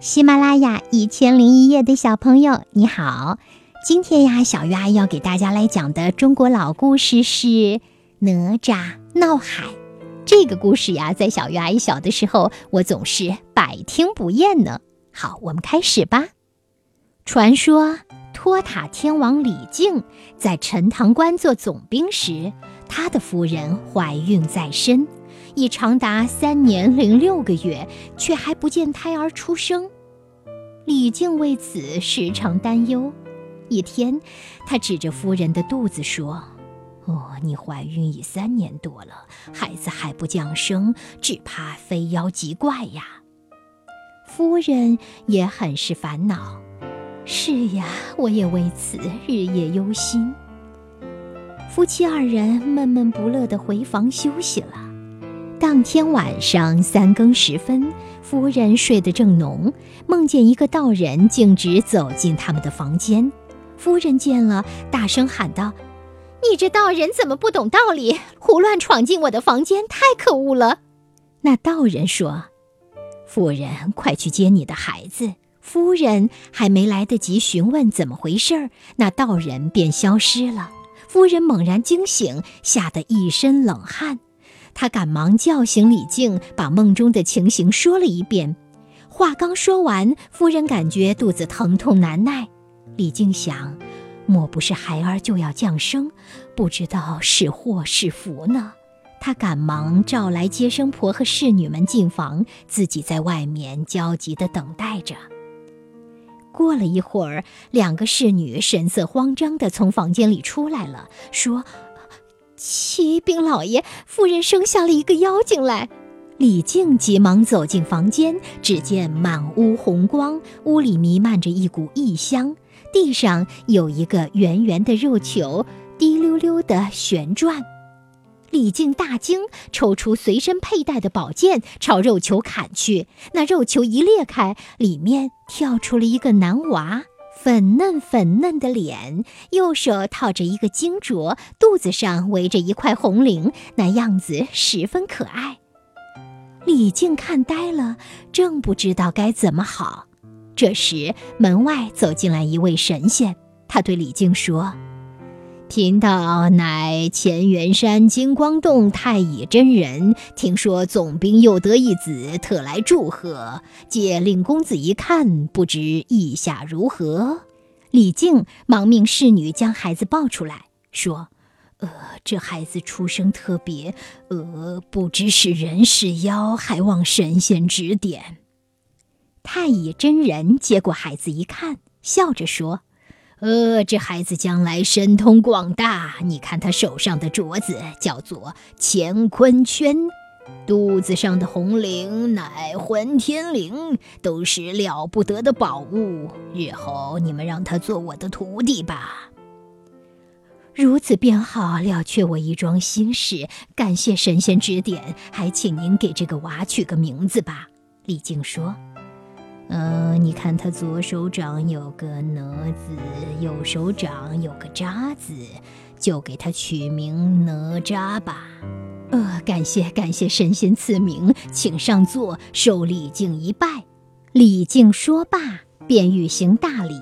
喜马拉雅一千零一夜的小朋友，你好！今天呀，小鱼阿姨要给大家来讲的中国老故事是《哪吒闹海》。这个故事呀，在小鱼阿姨小的时候，我总是百听不厌呢。好，我们开始吧。传说托塔天王李靖在陈塘关做总兵时，他的夫人怀孕在身。已长达三年零六个月，却还不见胎儿出生。李靖为此时常担忧。一天，他指着夫人的肚子说：“哦，你怀孕已三年多了，孩子还不降生，只怕非妖即怪呀。”夫人也很是烦恼。是呀，我也为此日夜忧心。夫妻二人闷闷不乐地回房休息了。当天晚上三更时分，夫人睡得正浓，梦见一个道人径直走进他们的房间。夫人见了，大声喊道：“你这道人怎么不懂道理，胡乱闯进我的房间，太可恶了！”那道人说：“夫人，快去接你的孩子。”夫人还没来得及询问怎么回事，那道人便消失了。夫人猛然惊醒，吓得一身冷汗。他赶忙叫醒李靖，把梦中的情形说了一遍。话刚说完，夫人感觉肚子疼痛难耐。李靖想，莫不是孩儿就要降生，不知道是祸是福呢？他赶忙召来接生婆和侍女们进房，自己在外面焦急地等待着。过了一会儿，两个侍女神色慌张地从房间里出来了，说。启禀老爷，夫人生下了一个妖精来。李靖急忙走进房间，只见满屋红光，屋里弥漫着一股异香，地上有一个圆圆的肉球，滴溜溜地旋转。李靖大惊，抽出随身佩戴的宝剑，朝肉球砍去。那肉球一裂开，里面跳出了一个男娃。粉嫩粉嫩的脸，右手套着一个金镯，肚子上围着一块红绫，那样子十分可爱。李靖看呆了，正不知道该怎么好。这时门外走进来一位神仙，他对李靖说。贫道乃乾元山金光洞太乙真人，听说总兵又得一子，特来祝贺。借令公子一看，不知意下如何？李靖忙命侍女将孩子抱出来，说：“呃，这孩子出生特别，呃，不知是人是妖，还望神仙指点。”太乙真人接过孩子一看，笑着说。呃，这孩子将来神通广大。你看他手上的镯子叫做乾坤圈，肚子上的红绫乃混天绫，都是了不得的宝物。日后你们让他做我的徒弟吧。如此便好，了却我一桩心事。感谢神仙指点，还请您给这个娃取个名字吧。李靖说。嗯，你看他左手掌有个哪字，右手掌有个扎字，就给他取名哪吒吧。呃，感谢感谢神仙赐名，请上座，受李靖一拜。李靖说罢，便欲行大礼。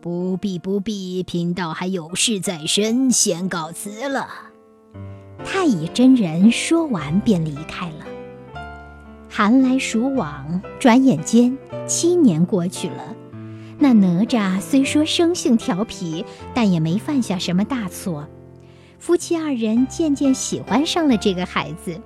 不必不必，贫道还有事在身，先告辞了。太乙真人说完，便离开了。寒来暑往，转眼间七年过去了。那哪吒虽说生性调皮，但也没犯下什么大错。夫妻二人渐渐喜欢上了这个孩子。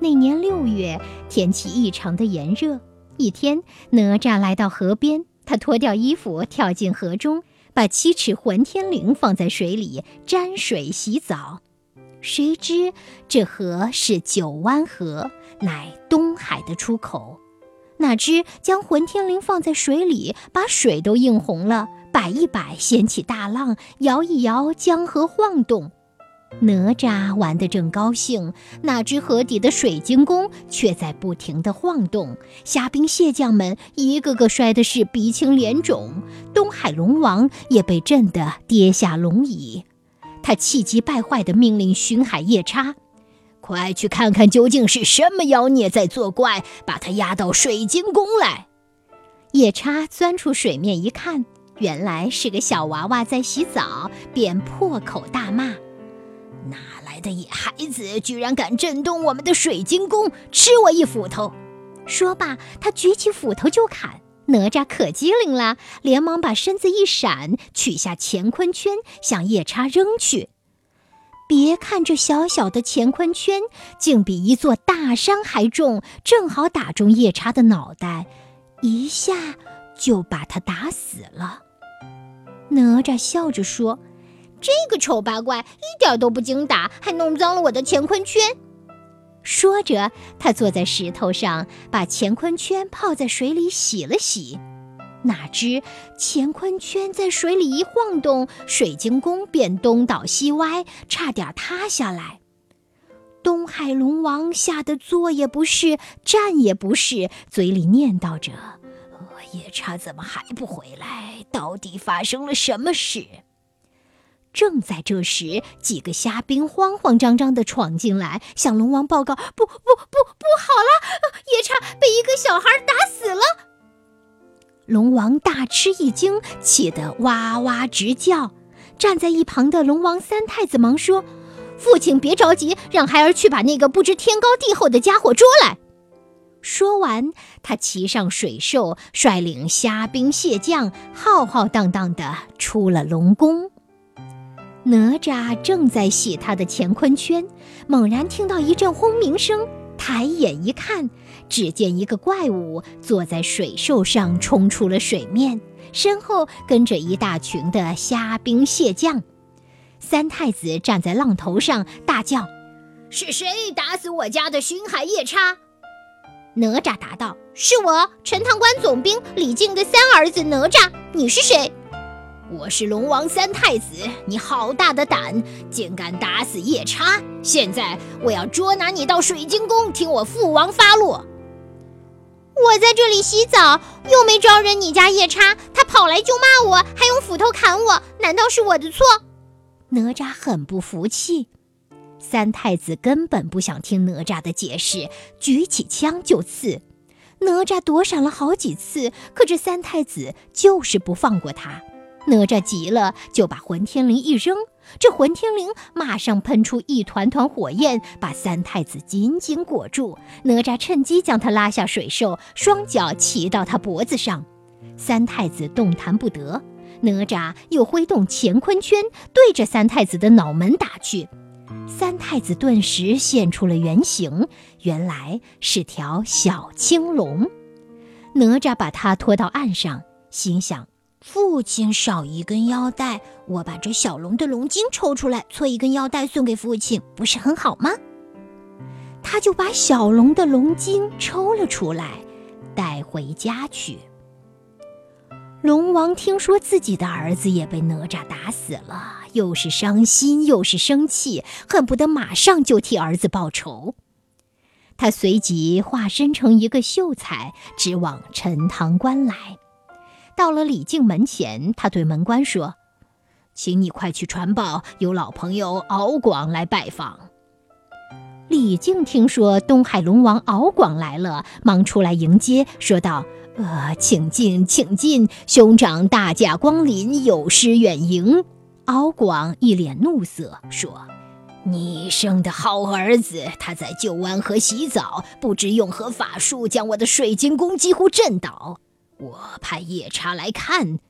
那年六月，天气异常的炎热。一天，哪吒来到河边，他脱掉衣服，跳进河中，把七尺混天绫放在水里沾水洗澡。谁知这河是九湾河。乃东海的出口，哪知将混天绫放在水里，把水都映红了，摆一摆，掀起大浪，摇一摇，江河晃动。哪吒玩得正高兴，哪知河底的水晶宫却在不停地晃动，虾兵蟹将们一个个摔的是鼻青脸肿，东海龙王也被震得跌下龙椅。他气急败坏地命令巡海夜叉。快去看看究竟是什么妖孽在作怪，把他押到水晶宫来。夜叉钻出水面一看，原来是个小娃娃在洗澡，便破口大骂：“哪来的野孩子，居然敢震动我们的水晶宫，吃我一斧头！”说罢，他举起斧头就砍。哪吒可机灵了，连忙把身子一闪，取下乾坤圈向夜叉扔去。别看这小小的乾坤圈，竟比一座大山还重，正好打中夜叉的脑袋，一下就把他打死了。哪吒笑着说：“这个丑八怪一点都不经打，还弄脏了我的乾坤圈。”说着，他坐在石头上，把乾坤圈泡在水里洗了洗。哪知乾坤圈在水里一晃动，水晶宫便东倒西歪，差点塌下来。东海龙王吓得坐也不是，站也不是，嘴里念叨着：“额夜叉怎么还不回来？到底发生了什么事？”正在这时，几个虾兵慌慌张张地闯进来，向龙王报告：“不不不不好了！夜叉被一个小孩打死了！”龙王大吃一惊，气得哇哇直叫。站在一旁的龙王三太子忙说：“父亲别着急，让孩儿去把那个不知天高地厚的家伙捉来。”说完，他骑上水兽，率领虾兵蟹将，浩浩荡荡地出了龙宫。哪吒正在洗他的乾坤圈，猛然听到一阵轰鸣声，抬眼一看，只见一个怪物坐在水兽上冲出了水面，身后跟着一大群的虾兵蟹将。三太子站在浪头上大叫：“是谁打死我家的巡海夜叉？”哪吒答道：“是我，陈塘关总兵李靖的三儿子哪吒。你是谁？”我是龙王三太子，你好大的胆，竟敢打死夜叉！现在我要捉拿你到水晶宫，听我父王发落。我在这里洗澡，又没招惹你家夜叉，他跑来就骂我，还用斧头砍我，难道是我的错？哪吒很不服气，三太子根本不想听哪吒的解释，举起枪就刺。哪吒躲闪了好几次，可这三太子就是不放过他。哪吒急了，就把混天绫一扔，这混天绫马上喷出一团团火焰，把三太子紧紧裹住。哪吒趁机将他拉下水兽，双脚骑到他脖子上，三太子动弹不得。哪吒又挥动乾坤圈，对着三太子的脑门打去，三太子顿时现出了原形，原来是条小青龙。哪吒把他拖到岸上，心想。父亲少一根腰带，我把这小龙的龙筋抽出来，做一根腰带送给父亲，不是很好吗？他就把小龙的龙筋抽了出来，带回家去。龙王听说自己的儿子也被哪吒打死了，又是伤心又是生气，恨不得马上就替儿子报仇。他随即化身成一个秀才，直往陈塘关来。到了李靖门前，他对门官说：“请你快去传报，有老朋友敖广来拜访。”李靖听说东海龙王敖广来了，忙出来迎接，说道：“呃，请进，请进，兄长大驾光临，有失远迎。”敖广一脸怒色，说：“你生的好儿子，他在九湾河洗澡，不知用何法术，将我的水晶宫几乎震倒。”我派夜叉来看，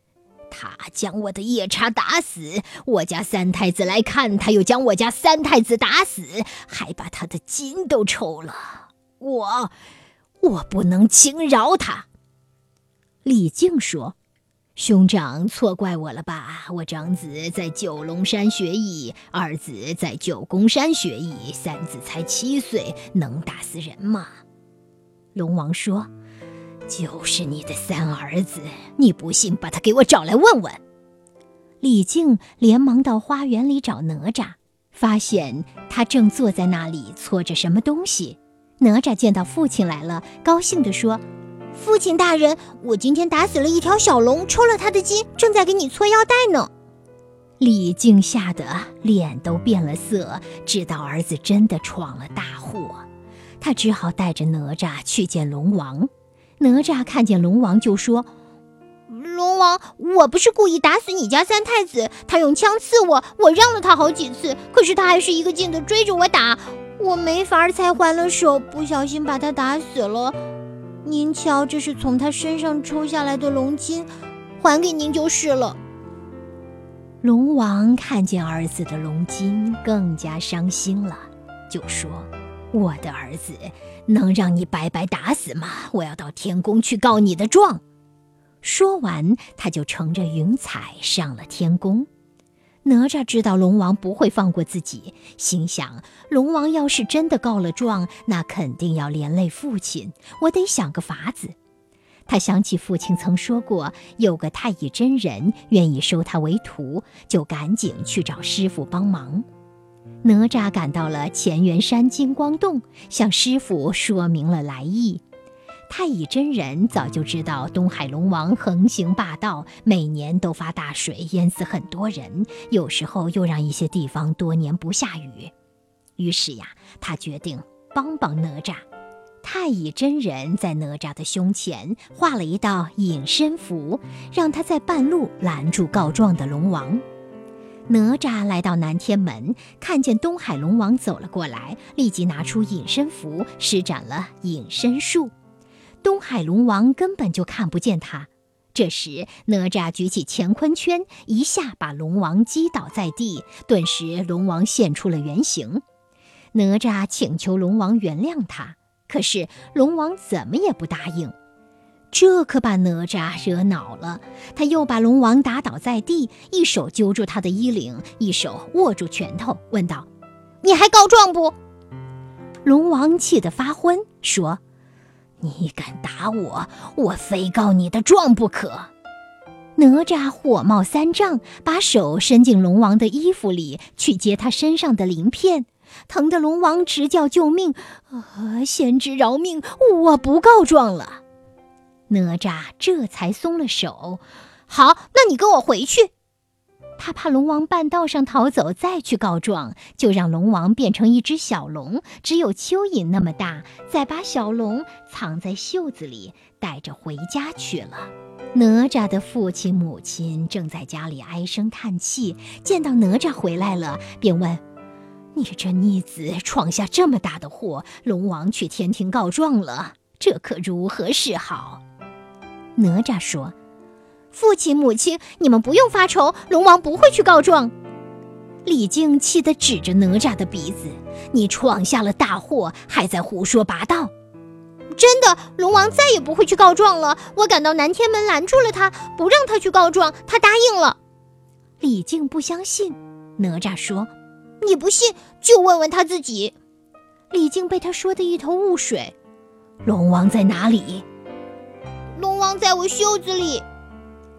他将我的夜叉打死；我家三太子来看，他又将我家三太子打死，还把他的筋都抽了。我，我不能轻饶他。李靖说：“兄长错怪我了吧？我长子在九龙山学艺，二子在九宫山学艺，三子才七岁，能打死人吗？”龙王说。就是你的三儿子，你不信，把他给我找来问问。李靖连忙到花园里找哪吒，发现他正坐在那里搓着什么东西。哪吒见到父亲来了，高兴地说：“父亲大人，我今天打死了一条小龙，抽了他的筋，正在给你搓腰带呢。”李靖吓得脸都变了色，知道儿子真的闯了大祸，他只好带着哪吒去见龙王。哪吒看见龙王，就说：“龙王，我不是故意打死你家三太子，他用枪刺我，我让了他好几次，可是他还是一个劲的追着我打，我没法才还了手，不小心把他打死了。您瞧，这是从他身上抽下来的龙筋，还给您就是了。龙王看见儿子的龙筋，更加伤心了，就说：“我的儿子能让你白白打死吗？我要到天宫去告你的状。”说完，他就乘着云彩上了天宫。哪吒知道龙王不会放过自己，心想：龙王要是真的告了状，那肯定要连累父亲，我得想个法子。他想起父亲曾说过有个太乙真人愿意收他为徒，就赶紧去找师傅帮忙。哪吒赶到了乾元山金光洞，向师傅说明了来意。太乙真人早就知道东海龙王横行霸道，每年都发大水淹死很多人，有时候又让一些地方多年不下雨。于是呀，他决定帮帮哪吒。太乙真人在哪吒的胸前画了一道隐身符，让他在半路拦住告状的龙王。哪吒来到南天门，看见东海龙王走了过来，立即拿出隐身符，施展了隐身术。东海龙王根本就看不见他。这时，哪吒举起乾坤圈，一下把龙王击倒在地，顿时龙王现出了原形。哪吒请求龙王原谅他。可是龙王怎么也不答应，这可把哪吒惹恼了。他又把龙王打倒在地，一手揪住他的衣领，一手握住拳头，问道：“你还告状不？”龙王气得发昏，说：“你敢打我，我非告你的状不可。”哪吒火冒三丈，把手伸进龙王的衣服里去接他身上的鳞片。疼得龙王直叫救命！啊，先知饶命！我不告状了。哪吒这才松了手。好，那你跟我回去。他怕龙王半道上逃走，再去告状，就让龙王变成一只小龙，只有蚯蚓那么大，再把小龙藏在袖子里，带着回家去了。哪吒的父亲母亲正在家里唉声叹气，见到哪吒回来了，便问。你这逆子闯下这么大的祸，龙王去天庭告状了，这可如何是好？哪吒说：“父亲母亲，你们不用发愁，龙王不会去告状。”李靖气得指着哪吒的鼻子：“你闯下了大祸，还在胡说八道！真的，龙王再也不会去告状了。我赶到南天门拦住了他，不让他去告状，他答应了。”李靖不相信，哪吒说。你不信，就问问他自己。李靖被他说的一头雾水。龙王在哪里？龙王在我袖子里。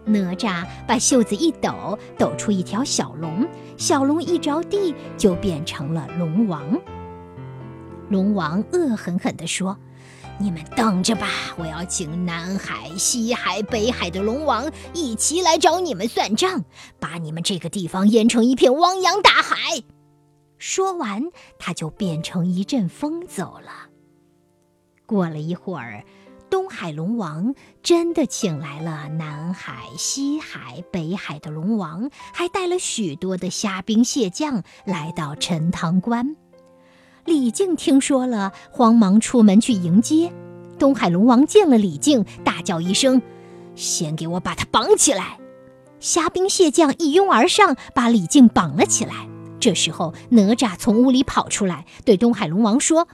哪吒把袖子一抖，抖出一条小龙，小龙一着地就变成了龙王。龙王恶狠狠地说：“你们等着吧，我要请南海、西海、北海的龙王一起来找你们算账，把你们这个地方淹成一片汪洋大海。”说完，他就变成一阵风走了。过了一会儿，东海龙王真的请来了南海、西海、北海的龙王，还带了许多的虾兵蟹将来到陈塘关。李靖听说了，慌忙出门去迎接。东海龙王见了李靖，大叫一声：“先给我把他绑起来！”虾兵蟹将一拥而上，把李靖绑了起来。这时候，哪吒从屋里跑出来，对东海龙王说：“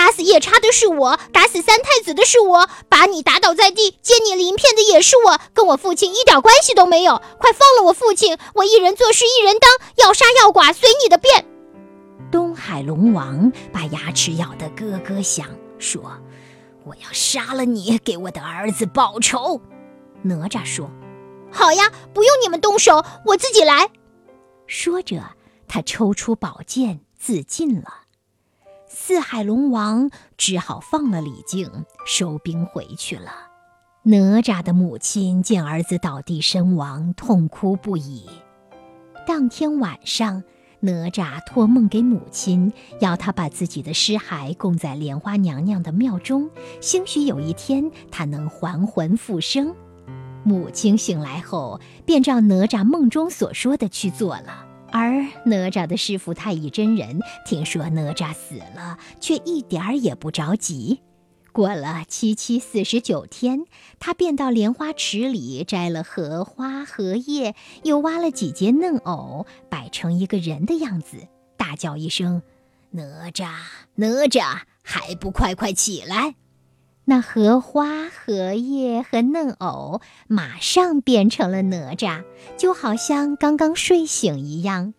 打死夜叉的是我，打死三太子的是我，把你打倒在地、揭你鳞片的也是我，跟我父亲一点关系都没有！快放了我父亲，我一人做事一人当，要杀要剐随你的便。”东海龙王把牙齿咬得咯咯响，说：“我要杀了你，给我的儿子报仇。”哪吒说：“好呀，不用你们动手，我自己来。”说着。他抽出宝剑自尽了，四海龙王只好放了李靖，收兵回去了。哪吒的母亲见儿子倒地身亡，痛哭不已。当天晚上，哪吒托梦给母亲，要他把自己的尸骸供在莲花娘娘的庙中，兴许有一天他能还魂复生。母亲醒来后，便照哪吒梦中所说的去做了。而哪吒的师傅太乙真人听说哪吒死了，却一点儿也不着急。过了七七四十九天，他便到莲花池里摘了荷花、荷叶，又挖了几节嫩藕，摆成一个人的样子，大叫一声：“哪吒，哪吒，还不快快起来！”那荷花、荷叶和嫩藕马上变成了哪吒，就好像刚刚睡醒一样。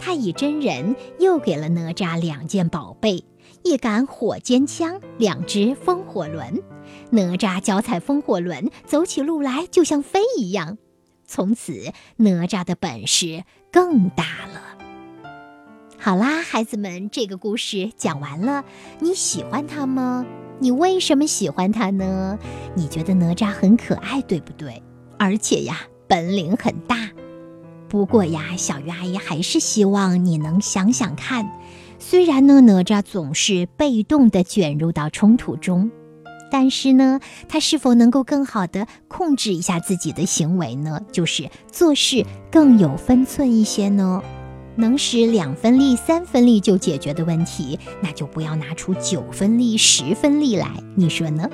太乙真人又给了哪吒两件宝贝：一杆火尖枪，两只风火轮。哪吒脚踩风火轮，走起路来就像飞一样。从此，哪吒的本事更大了。好啦，孩子们，这个故事讲完了，你喜欢它吗？你为什么喜欢他呢？你觉得哪吒很可爱，对不对？而且呀，本领很大。不过呀，小鱼阿姨还是希望你能想想看，虽然呢，哪吒总是被动的卷入到冲突中，但是呢，他是否能够更好的控制一下自己的行为呢？就是做事更有分寸一些呢？能使两分力、三分力就解决的问题，那就不要拿出九分力、十分力来，你说呢？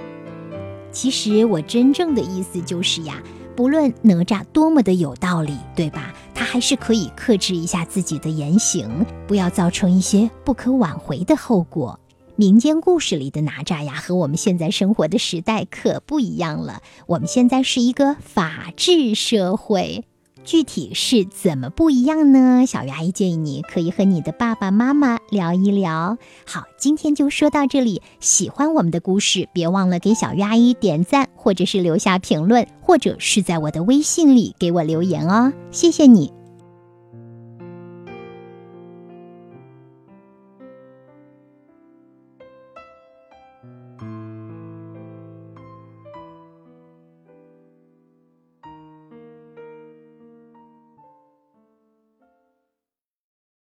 其实我真正的意思就是呀，不论哪吒多么的有道理，对吧？他还是可以克制一下自己的言行，不要造成一些不可挽回的后果。民间故事里的哪吒呀，和我们现在生活的时代可不一样了。我们现在是一个法治社会。具体是怎么不一样呢？小鱼阿姨建议你可以和你的爸爸妈妈聊一聊。好，今天就说到这里。喜欢我们的故事，别忘了给小鱼阿姨点赞，或者是留下评论，或者是在我的微信里给我留言哦。谢谢你。